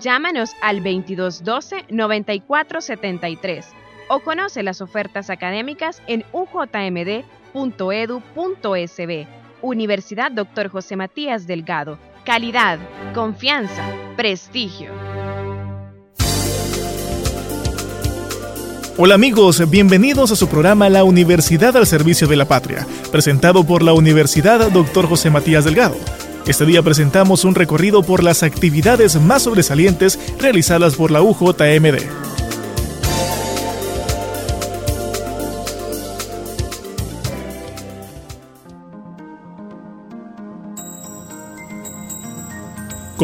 Llámanos al 2212-9473 o conoce las ofertas académicas en ujmd.edu.sb. Universidad Dr. José Matías Delgado. Calidad, confianza, prestigio. Hola amigos, bienvenidos a su programa La Universidad al Servicio de la Patria, presentado por la Universidad Dr. José Matías Delgado. Este día presentamos un recorrido por las actividades más sobresalientes realizadas por la UJMD.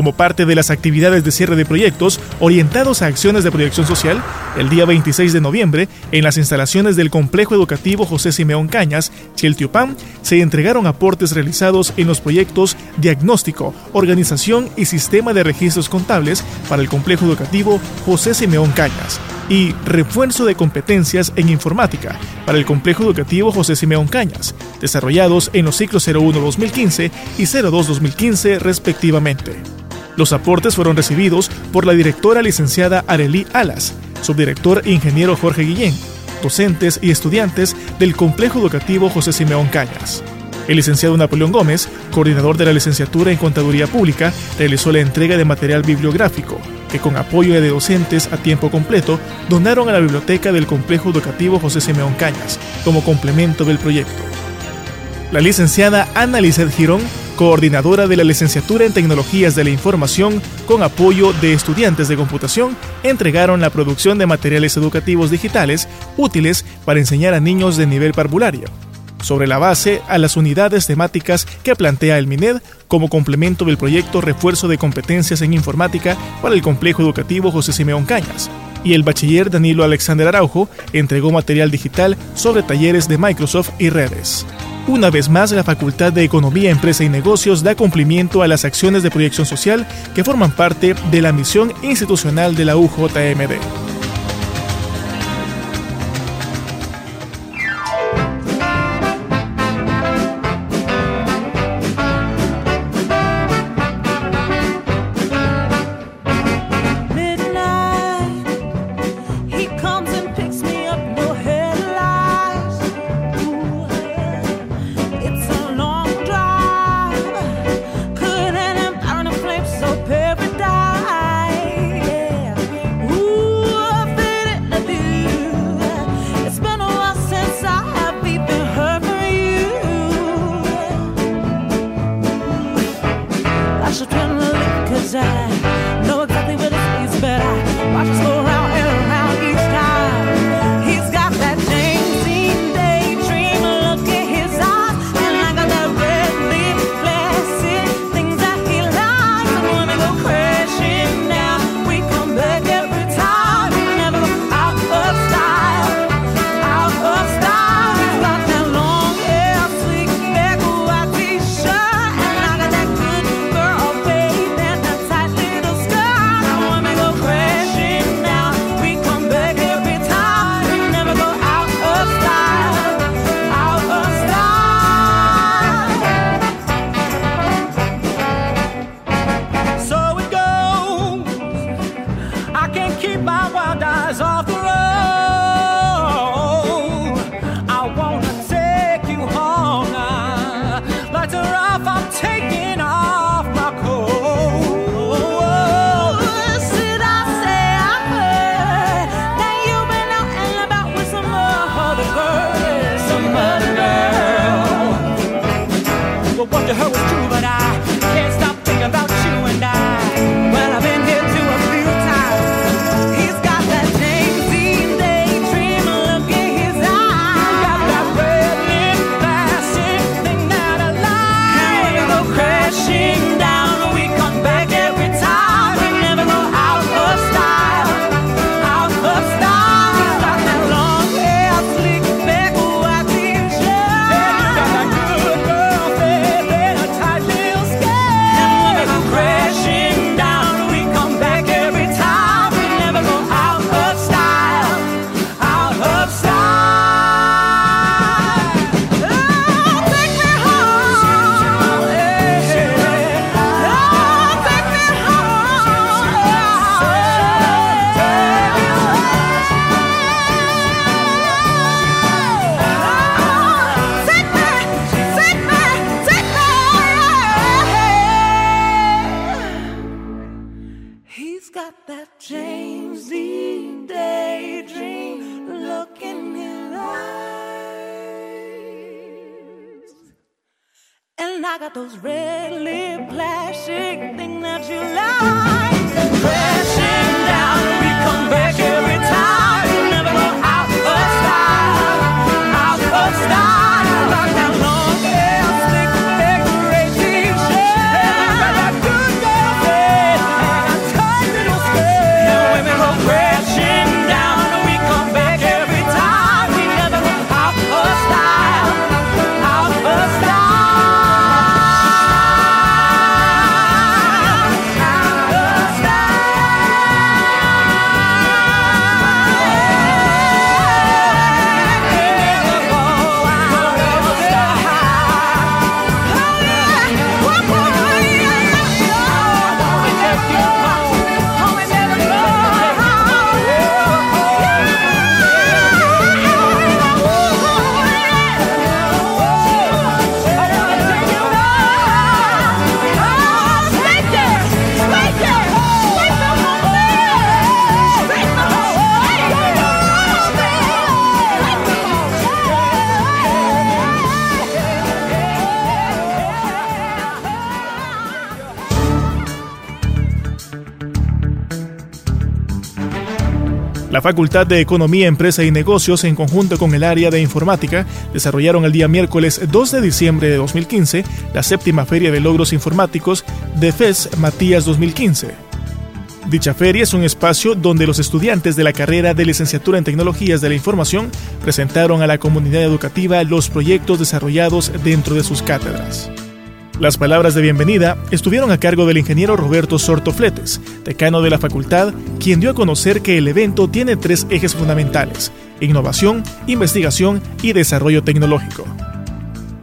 Como parte de las actividades de cierre de proyectos orientados a acciones de proyección social, el día 26 de noviembre, en las instalaciones del Complejo Educativo José Simeón Cañas, Chiltiopam, se entregaron aportes realizados en los proyectos Diagnóstico, Organización y Sistema de Registros Contables para el Complejo Educativo José Simeón Cañas y Refuerzo de Competencias en Informática para el Complejo Educativo José Simeón Cañas, desarrollados en los ciclos 01-2015 y 02-2015 respectivamente. Los aportes fueron recibidos por la directora licenciada Arelí Alas, subdirector ingeniero Jorge Guillén, docentes y estudiantes del Complejo Educativo José Simeón Cañas. El licenciado Napoleón Gómez, coordinador de la licenciatura en Contaduría Pública, realizó la entrega de material bibliográfico, que con apoyo de docentes a tiempo completo donaron a la biblioteca del Complejo Educativo José Simeón Cañas, como complemento del proyecto. La licenciada Ana Lizeth Girón coordinadora de la licenciatura en Tecnologías de la Información, con apoyo de estudiantes de computación, entregaron la producción de materiales educativos digitales útiles para enseñar a niños de nivel parvulario, sobre la base a las unidades temáticas que plantea el MINED como complemento del proyecto Refuerzo de Competencias en Informática para el Complejo Educativo José Simeón Cañas. Y el bachiller Danilo Alexander Araujo entregó material digital sobre talleres de Microsoft y redes. Una vez más, la Facultad de Economía, Empresa y Negocios da cumplimiento a las acciones de proyección social que forman parte de la misión institucional de la UJMD. but I I got those red lip plastic thing that you like. Crashing La Facultad de Economía, Empresa y Negocios, en conjunto con el área de informática, desarrollaron el día miércoles 2 de diciembre de 2015 la séptima Feria de Logros Informáticos de FES Matías 2015. Dicha feria es un espacio donde los estudiantes de la carrera de licenciatura en tecnologías de la información presentaron a la comunidad educativa los proyectos desarrollados dentro de sus cátedras. Las palabras de bienvenida estuvieron a cargo del ingeniero Roberto Sorto Fletes, decano de la facultad, quien dio a conocer que el evento tiene tres ejes fundamentales, innovación, investigación y desarrollo tecnológico.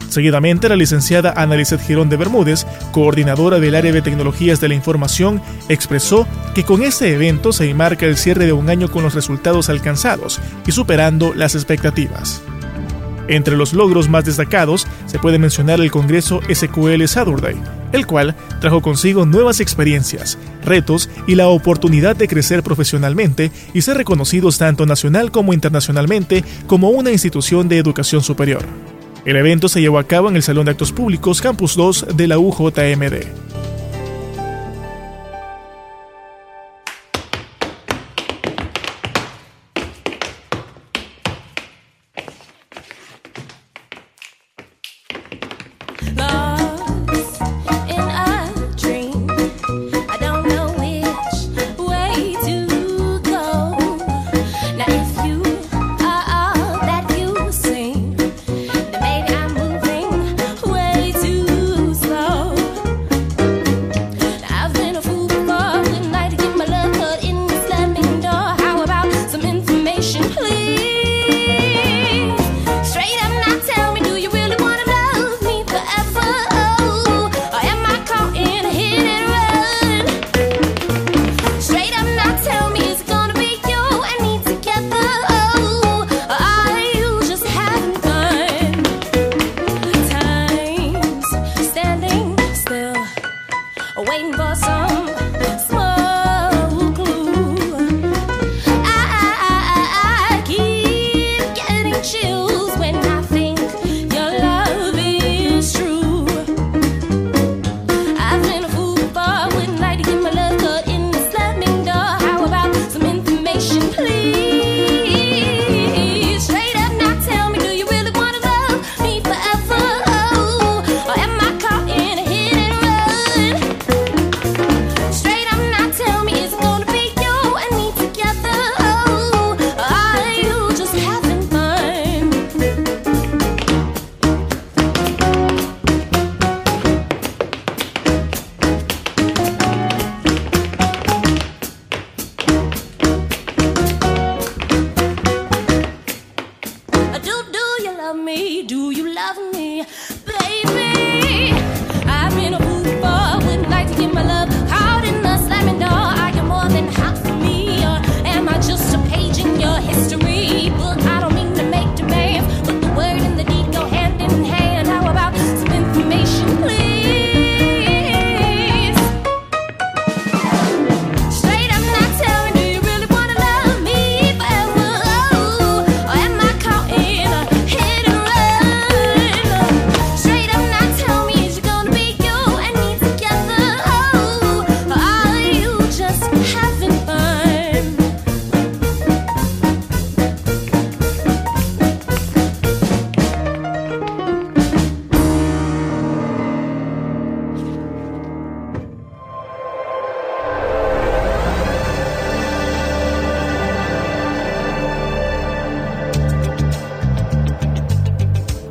Seguidamente, la licenciada Analicet Girón de Bermúdez, coordinadora del área de tecnologías de la información, expresó que con este evento se enmarca el cierre de un año con los resultados alcanzados y superando las expectativas. Entre los logros más destacados se puede mencionar el Congreso SQL Saturday, el cual trajo consigo nuevas experiencias, retos y la oportunidad de crecer profesionalmente y ser reconocidos tanto nacional como internacionalmente como una institución de educación superior. El evento se llevó a cabo en el Salón de Actos Públicos Campus 2 de la UJMD.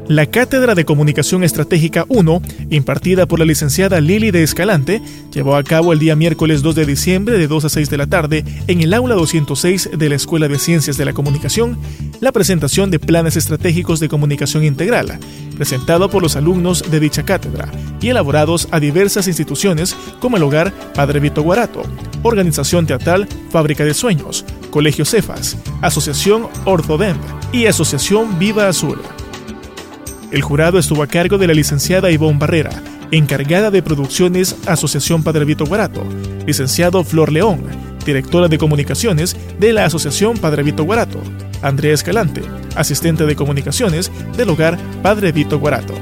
La Cátedra de Comunicación Estratégica 1, impartida por la licenciada Lili de Escalante, llevó a cabo el día miércoles 2 de diciembre de 2 a 6 de la tarde en el aula 206 de la Escuela de Ciencias de la Comunicación la presentación de planes estratégicos de comunicación integral, presentado por los alumnos de dicha cátedra y elaborados a diversas instituciones como el Hogar Padre Vito Guarato, Organización Teatral Fábrica de Sueños, Colegio Cefas, Asociación Orthodem y Asociación Viva Azul. El jurado estuvo a cargo de la licenciada Ivonne Barrera, encargada de producciones Asociación Padre Vito Guarato, licenciado Flor León, directora de comunicaciones de la Asociación Padre Vito Guarato, Andrea Escalante, asistente de comunicaciones del hogar Padre Vito Guarato.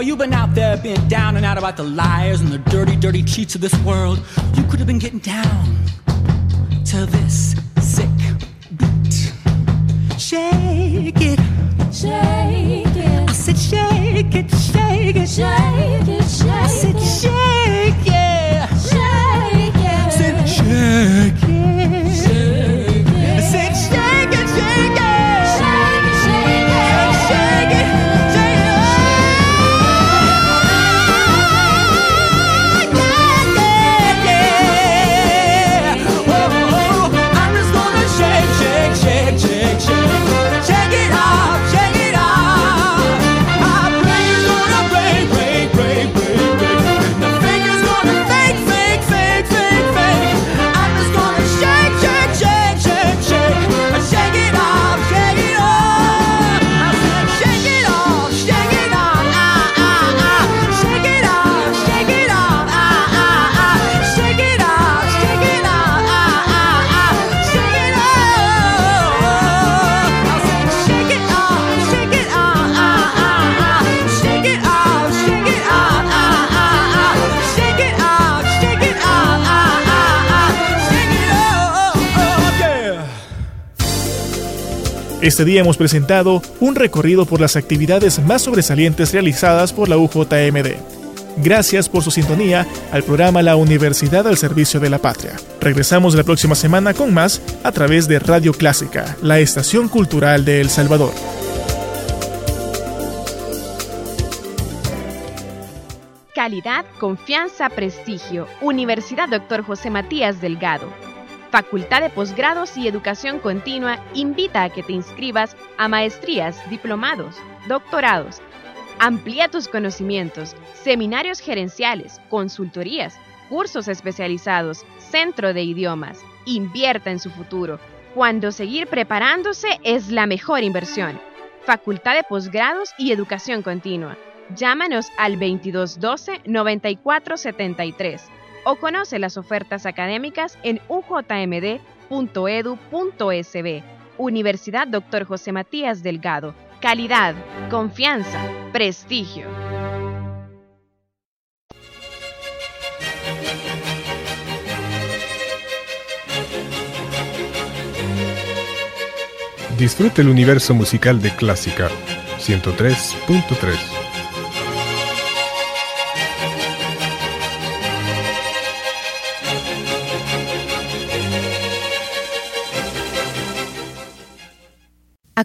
While you've been out there being down and out about the liars and the dirty, dirty cheats of this world, you could have been getting down to this sick beat. Shake it, shake it. I said shake it, shake it, shake it, shake it. I said Este día hemos presentado un recorrido por las actividades más sobresalientes realizadas por la UJMD. Gracias por su sintonía al programa La Universidad al Servicio de la Patria. Regresamos la próxima semana con más a través de Radio Clásica, la estación cultural de El Salvador. Calidad, confianza, prestigio. Universidad Dr. José Matías Delgado. Facultad de Posgrados y Educación Continua invita a que te inscribas a maestrías, diplomados, doctorados. Amplía tus conocimientos, seminarios gerenciales, consultorías, cursos especializados, centro de idiomas. Invierta en su futuro, cuando seguir preparándose es la mejor inversión. Facultad de Posgrados y Educación Continua. Llámanos al 2212-9473 o conoce las ofertas académicas en ujmd.edu.sb. Universidad Dr. José Matías Delgado. Calidad, confianza, prestigio. Disfrute el universo musical de Clásica 103.3.